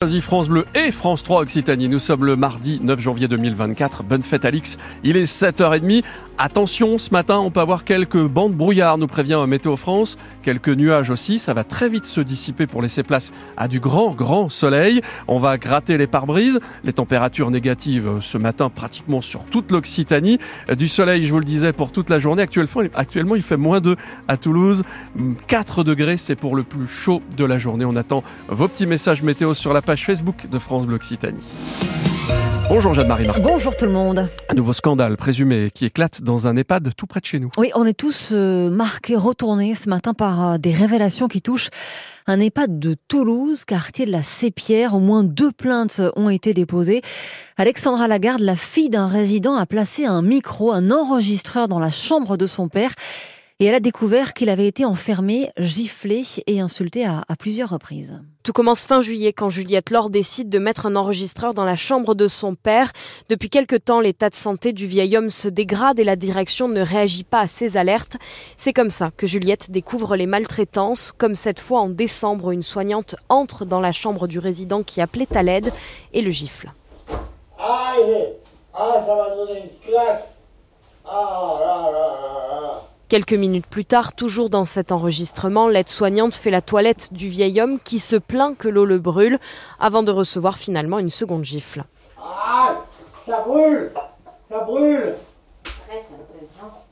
Vas-y France Bleu et France 3 Occitanie. Nous sommes le mardi 9 janvier 2024. Bonne fête Alix. Il est 7h30. Attention, ce matin, on peut avoir quelques bandes brouillard, nous prévient Météo France. Quelques nuages aussi. Ça va très vite se dissiper pour laisser place à du grand, grand soleil. On va gratter les pare-brises. Les températures négatives ce matin pratiquement sur toute l'Occitanie. Du soleil, je vous le disais, pour toute la journée. Actuellement, il fait moins 2 à Toulouse. 4 degrés, c'est pour le plus chaud de la journée. On attend vos petits messages météo sur la page Facebook de France Bleu Occitanie. Bonjour Jeanne-Marie Marc. Bonjour tout le monde. Un nouveau scandale présumé qui éclate dans un EHPAD tout près de chez nous. Oui, on est tous euh, marqués, retournés ce matin par euh, des révélations qui touchent un EHPAD de Toulouse, quartier de la Sépierre. Au moins deux plaintes ont été déposées. Alexandra Lagarde, la fille d'un résident, a placé un micro, un enregistreur dans la chambre de son père et elle a découvert qu'il avait été enfermé, giflé et insulté à, à, plusieurs reprises. Tout commence fin juillet quand Juliette Laure décide de mettre un enregistreur dans la chambre de son père. Depuis quelque temps, l'état de santé du vieil homme se dégrade et la direction ne réagit pas à ses alertes. C'est comme ça que Juliette découvre les maltraitances, comme cette fois en décembre, une soignante entre dans la chambre du résident qui appelait à l'aide et le gifle. Ah, ça une claque. Ah. Quelques minutes plus tard, toujours dans cet enregistrement, l'aide-soignante fait la toilette du vieil homme qui se plaint que l'eau le brûle avant de recevoir finalement une seconde gifle. Ah, ça brûle Ça brûle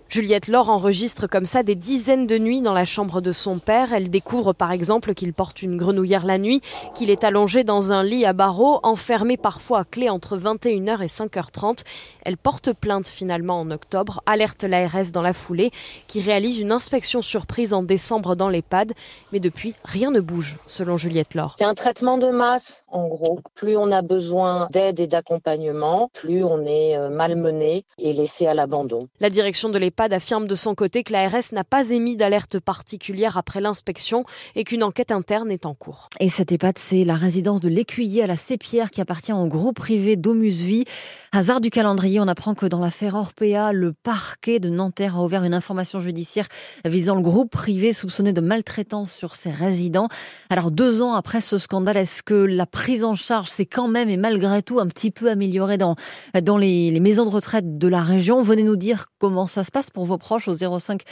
Juliette Laure enregistre comme ça des dizaines de nuits dans la chambre de son père. Elle découvre par exemple qu'il porte une grenouillère la nuit, qu'il est allongé dans un lit à barreaux, enfermé parfois à clé entre 21h et 5h30. Elle porte plainte finalement en octobre, alerte l'ARS dans la foulée, qui réalise une inspection surprise en décembre dans l'EHPAD. Mais depuis, rien ne bouge, selon Juliette Laure. C'est un traitement de masse, en gros. Plus on a besoin d'aide et d'accompagnement, plus on est malmené et laissé à l'abandon. La direction de l'EHPAD affirme de son côté que l'ARS n'a pas émis d'alerte particulière après l'inspection et qu'une enquête interne est en cours. Et cette EHPAD, c'est la résidence de l'Écuyer à la Sépierre qui appartient au groupe privé Domusvie. Hasard du calendrier, on apprend que dans l'affaire Orpea, le parquet de Nanterre a ouvert une information judiciaire visant le groupe privé soupçonné de maltraitance sur ses résidents. Alors deux ans après ce scandale, est-ce que la prise en charge s'est quand même et malgré tout un petit peu améliorée dans, dans les maisons de retraite de la région? Venez nous dire comment ça se passe pour vos proches au 05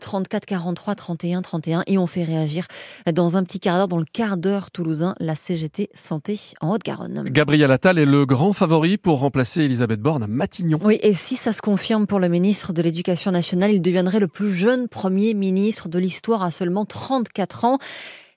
34 43 31 31 et on fait réagir dans un petit quart d'heure, dans le quart d'heure toulousain, la CGT Santé en Haute-Garonne. Gabriel Attal est le grand favori pour remplacer Elisabeth Borne à Matignon. Oui, et si ça se confirme pour le ministre de l'Éducation nationale, il deviendrait le plus jeune premier ministre de l'histoire à seulement 34 ans.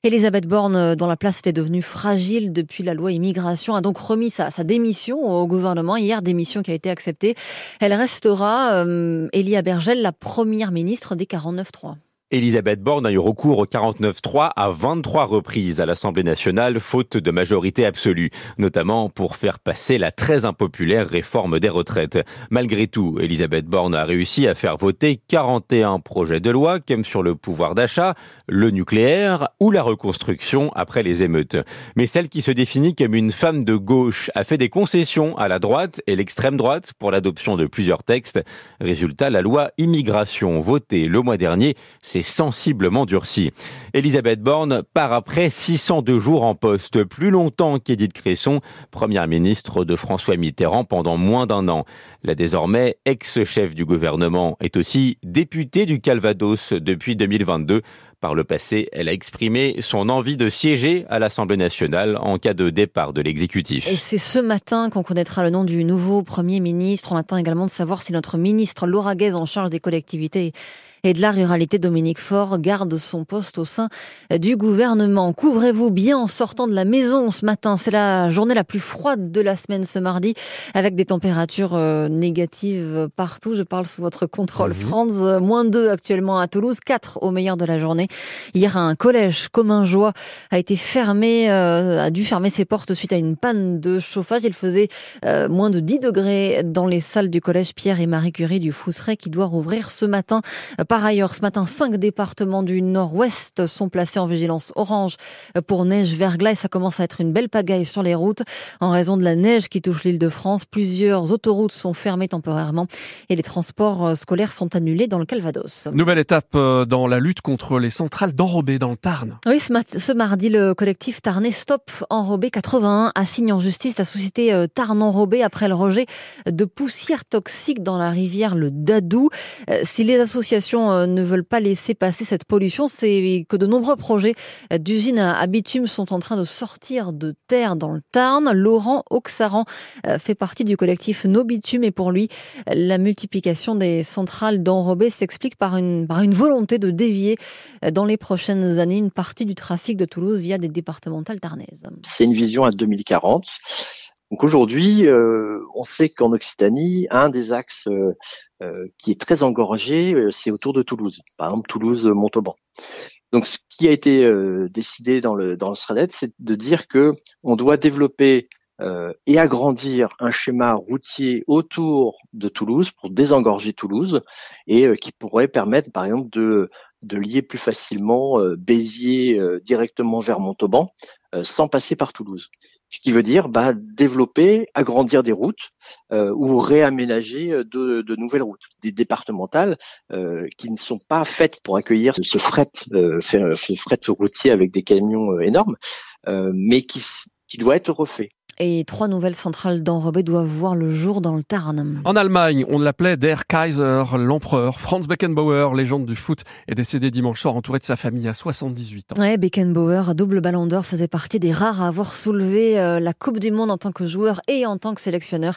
Elisabeth Borne, dont la place était devenue fragile depuis la loi immigration, a donc remis sa, sa démission au gouvernement hier, démission qui a été acceptée. Elle restera, euh, Elia Bergel, la première ministre des 49-3. Elisabeth Borne a eu recours au 49-3 à 23 reprises à l'Assemblée nationale, faute de majorité absolue, notamment pour faire passer la très impopulaire réforme des retraites. Malgré tout, Elisabeth Borne a réussi à faire voter 41 projets de loi, comme sur le pouvoir d'achat, le nucléaire ou la reconstruction après les émeutes. Mais celle qui se définit comme une femme de gauche a fait des concessions à la droite et l'extrême droite pour l'adoption de plusieurs textes. Résultat, la loi immigration votée le mois dernier, sensiblement durci. Elisabeth Borne part après 602 jours en poste, plus longtemps qu'Édith Cresson, première ministre de François Mitterrand pendant moins d'un an. La désormais ex-chef du gouvernement est aussi députée du Calvados depuis 2022. Par le passé, elle a exprimé son envie de siéger à l'Assemblée nationale en cas de départ de l'exécutif. Et c'est ce matin qu'on connaîtra le nom du nouveau Premier ministre. On attend également de savoir si notre ministre Laura Guez en charge des collectivités et de la ruralité, Dominique Faure, garde son poste au sein du gouvernement. Couvrez-vous bien en sortant de la maison ce matin? C'est la journée la plus froide de la semaine ce mardi, avec des températures négatives partout. Je parle sous votre contrôle, mmh. Franz. Moins 2 actuellement à Toulouse, 4 au meilleur de la journée. Hier, un collège commun joie a été fermé, euh, a dû fermer ses portes suite à une panne de chauffage. Il faisait euh, moins de 10 degrés dans les salles du collège Pierre et Marie Curie du Fousseret qui doit rouvrir ce matin. Par ailleurs, ce matin, cinq départements du nord-ouest sont placés en vigilance orange pour neige verglas et ça commence à être une belle pagaille sur les routes en raison de la neige qui touche l'île de France. Plusieurs autoroutes sont fermées temporairement et les transports scolaires sont annulés dans le Calvados. Nouvelle étape dans la lutte contre les centrale d'Enrobé dans le Tarn. Oui, ce, mardi, le collectif Tarnais Stop Enrobé 81 assigne en justice la société euh, Tarn Enrobé après le rejet de poussière toxique dans la rivière le Dadou. Euh, si les associations euh, ne veulent pas laisser passer cette pollution, c'est que de nombreux projets d'usines à bitume sont en train de sortir de terre dans le Tarn. Laurent Auxaran fait partie du collectif No Bitume et pour lui, la multiplication des centrales d'enrobé s'explique par une, par une volonté de dévier dans les prochaines années une partie du trafic de Toulouse via des départementales tarnaises. C'est une vision à 2040. Donc aujourd'hui, euh, on sait qu'en Occitanie, un des axes euh, euh, qui est très engorgé, c'est autour de Toulouse. Par exemple, Toulouse-Montauban. Donc, ce qui a été décidé dans le dans le c'est de dire que on doit développer et agrandir un schéma routier autour de Toulouse pour désengorger Toulouse et qui pourrait permettre, par exemple, de de lier plus facilement Béziers directement vers Montauban sans passer par Toulouse ce qui veut dire bah, développer, agrandir des routes euh, ou réaménager euh, de, nouvelles routes, des départementales euh, qui ne sont pas faites pour accueillir ce fret, euh, ce fret routier avec des camions euh, énormes, mais qui, qui doit être refait. Et trois nouvelles centrales d'enrobés doivent voir le jour dans le Tarn. En Allemagne, on l'appelait Der Kaiser, l'empereur. Franz Beckenbauer, légende du foot, est décédé dimanche soir entouré de sa famille à 78 ans. Ouais, Beckenbauer, double ballon d'or, faisait partie des rares à avoir soulevé euh, la Coupe du Monde en tant que joueur et en tant que sélectionneur.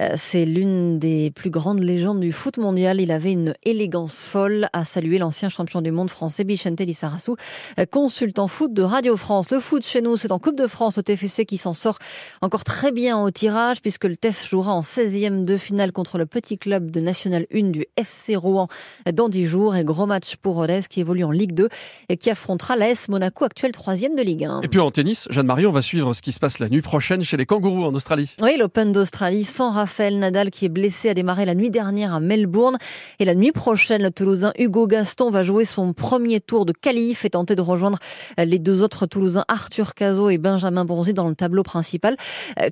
Euh, c'est l'une des plus grandes légendes du foot mondial. Il avait une élégance folle à saluer l'ancien champion du monde français Bichente Lissarassou, euh, consultant foot de Radio France. Le foot chez nous, c'est en Coupe de France, le TFC qui s'en sort encore très bien au tirage puisque le TEF jouera en 16e de finale contre le petit club de National 1 du FC Rouen dans 10 jours et gros match pour Rodez qui évolue en Ligue 2 et qui affrontera l'AS Monaco actuel 3e de Ligue 1. Et puis en tennis, Jeanne-Marie, on va suivre ce qui se passe la nuit prochaine chez les kangourous en Australie. Oui, l'Open d'Australie sans Raphaël Nadal qui est blessé a démarré la nuit dernière à Melbourne et la nuit prochaine, le Toulousain Hugo Gaston va jouer son premier tour de qualif et tenter de rejoindre les deux autres Toulousains Arthur Cazot et Benjamin Bonzi dans le tableau principal.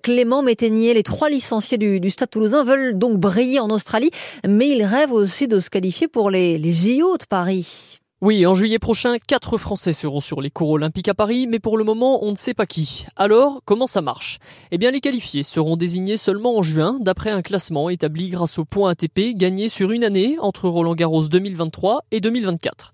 Clément Métainier, les trois licenciés du, Stade toulousain veulent donc briller en Australie, mais ils rêvent aussi de se qualifier pour les, JO de Paris. Oui, en juillet prochain, quatre Français seront sur les cours olympiques à Paris, mais pour le moment, on ne sait pas qui. Alors, comment ça marche? Eh bien, les qualifiés seront désignés seulement en juin, d'après un classement établi grâce au point ATP gagné sur une année entre Roland Garros 2023 et 2024.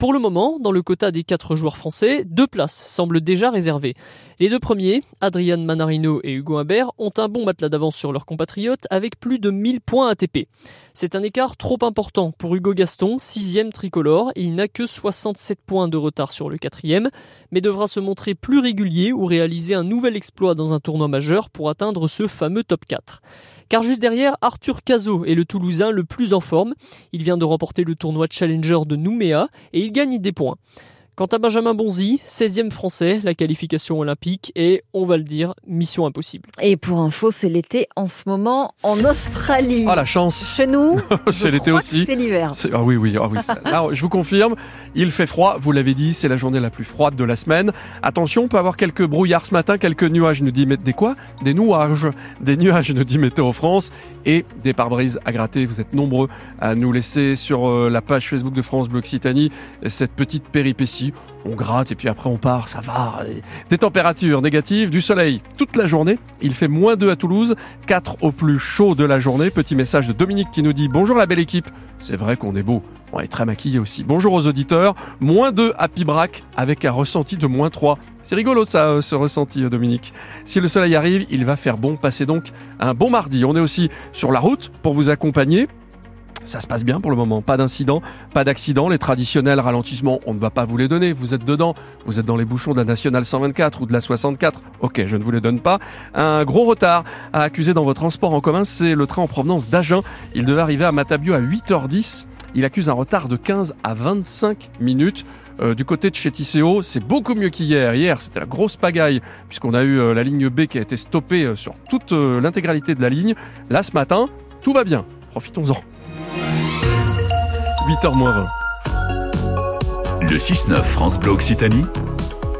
Pour le moment, dans le quota des quatre joueurs français, deux places semblent déjà réservées. Les deux premiers, Adrian Manarino et Hugo Humbert, ont un bon matelas d'avance sur leurs compatriotes avec plus de 1000 points ATP. C'est un écart trop important pour Hugo Gaston, sixième tricolore, il n'a que 67 points de retard sur le quatrième, mais devra se montrer plus régulier ou réaliser un nouvel exploit dans un tournoi majeur pour atteindre ce fameux top 4. Car juste derrière, Arthur Cazot est le Toulousain le plus en forme. Il vient de remporter le tournoi Challenger de Nouméa et il gagne des points. Quant à Benjamin Bonzi, 16e français, la qualification olympique est, on va le dire, mission impossible. Et pour info, c'est l'été en ce moment en Australie. Ah la chance Chez nous, c'est l'été aussi. C'est l'hiver. Ah oui, oui, ah oui. je vous confirme, il fait froid, vous l'avez dit, c'est la journée la plus froide de la semaine. Attention, on peut avoir quelques brouillards ce matin, quelques nuages, nous dit des quoi? Des nuages. Des nuages, nous dit Météo France. Et des pare-brises à gratter. Vous êtes nombreux à nous laisser sur euh, la page Facebook de France Bleu Occitanie cette petite péripétie on gratte et puis après on part, ça va. Des températures négatives, du soleil toute la journée. Il fait moins 2 à Toulouse, 4 au plus chaud de la journée. Petit message de Dominique qui nous dit Bonjour la belle équipe. C'est vrai qu'on est beau. On est très maquillé aussi. Bonjour aux auditeurs. Moins 2 à Pibrac avec un ressenti de moins 3. C'est rigolo ça, euh, ce ressenti, euh, Dominique. Si le soleil arrive, il va faire bon. Passez donc un bon mardi. On est aussi sur la route pour vous accompagner. Ça se passe bien pour le moment, pas d'incident, pas d'accident. Les traditionnels ralentissements, on ne va pas vous les donner. Vous êtes dedans, vous êtes dans les bouchons de la nationale 124 ou de la 64. Ok, je ne vous les donne pas. Un gros retard à accuser dans votre transport en commun, c'est le train en provenance d'Agen. Il devait arriver à Matabio à 8h10. Il accuse un retard de 15 à 25 minutes. Euh, du côté de chez Tisséo, c'est beaucoup mieux qu'hier. Hier, c'était la grosse pagaille, puisqu'on a eu euh, la ligne B qui a été stoppée euh, sur toute l'intégralité de la ligne. Là, ce matin, tout va bien. Profitons-en. 8h 20. Le 6-9 France Bleu Occitanie.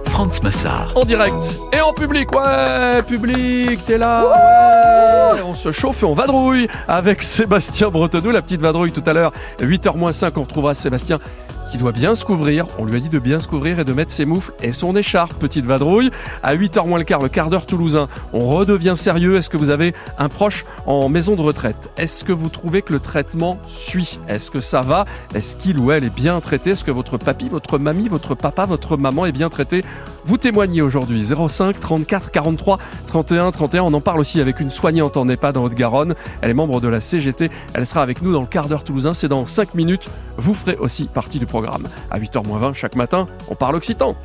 France Massard. En direct et en public, ouais, public, t'es là, ouais. On se chauffe et on vadrouille avec Sébastien Bretonneau, la petite vadrouille tout à l'heure. 8h 5, on retrouvera Sébastien qui doit bien se couvrir. On lui a dit de bien se couvrir et de mettre ses moufles et son écharpe. Petite vadrouille. À 8h moins le quart, le quart d'heure toulousain, on redevient sérieux. Est-ce que vous avez un proche en maison de retraite? Est-ce que vous trouvez que le traitement suit? Est-ce que ça va? Est-ce qu'il ou elle est bien traité? Est-ce que votre papy, votre mamie, votre papa, votre maman est bien traité? Vous témoignez aujourd'hui 05 34 43 31 31. On en parle aussi avec une soignante en EHPAD en Haute-Garonne. Elle est membre de la CGT. Elle sera avec nous dans le quart d'heure toulousain. C'est dans 5 minutes. Vous ferez aussi partie du programme. À 8h20 chaque matin, on parle occitan.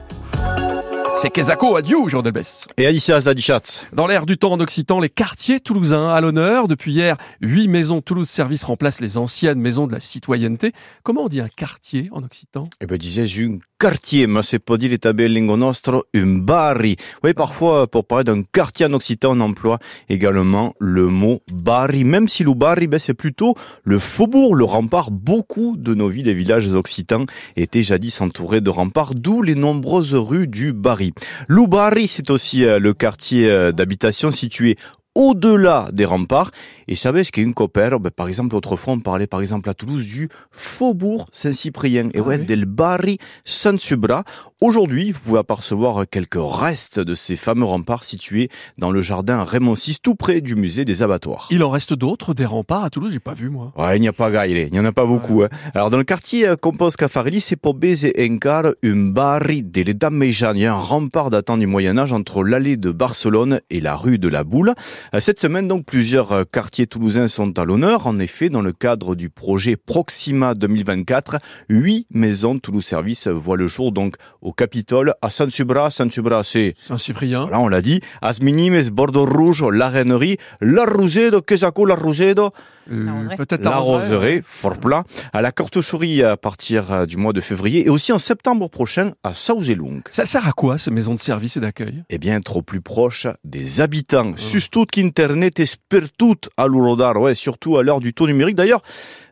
C'est Kezako, adieu, Jean Delbès. Et Alicia Zadichat. Dans l'air du temps en Occitan, les quartiers toulousains à l'honneur. Depuis hier, huit maisons Toulouse Service remplacent les anciennes maisons de la citoyenneté. Comment on dit un quartier en Occitan? Eh ben, disais un quartier, mais c'est pas dire lingo nostro, un barri. Oui, parfois, pour parler d'un quartier en Occitan, on emploie également le mot barri. Même si le barri, ben, c'est plutôt le faubourg, le rempart. Beaucoup de nos villes et villages occitans étaient jadis entourés de remparts, d'où les nombreuses rues du barri. Loubari, c'est aussi euh, le quartier euh, d'habitation situé au-delà des remparts. Et savez ce qu'est une copère ben, Par exemple, autrefois, on parlait par exemple à Toulouse du faubourg Saint-Cyprien. Et ah ouais, del barri San Subra. Aujourd'hui, vous pouvez apercevoir quelques restes de ces fameux remparts situés dans le jardin Raymond VI, tout près du musée des abattoirs. Il en reste d'autres, des remparts à Toulouse, j'ai pas vu moi. Ouais, il n'y a pas gaire, il n'y en a pas beaucoup. Hein. Alors dans le quartier euh, Compos Cafarelli, c'est pour baiser encar un barri delle Damejan. Il y a un rempart datant du Moyen-Âge entre l'allée de Barcelone et la rue de la Boule. Euh, cette semaine, donc, plusieurs euh, quartiers toulousains sont à l'honneur. En effet, dans le cadre du projet Proxima 2024, huit maisons Toulouse Service voient le jour, donc, au Capitole, à Saint-Subra. Saint-Subra, c'est... Saint-Cyprien. Là, on l'a dit. Asminimes, Bordeaux Rouge, La Reinerie, La Rosedo, Quesaco, La Rosedo. Euh, peut-être la Roseraie, fort plat, à la Cortechourie à partir euh, du mois de février et aussi en septembre prochain à Sauzelung. Ça sert à quoi ces maisons de service et d'accueil? Eh bien, au plus proche des habitants. Oh. Sustout qu'Internet est tout à l'ourodar, ouais, surtout à l'heure du taux numérique. D'ailleurs,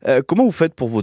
euh, comment vous faites pour vos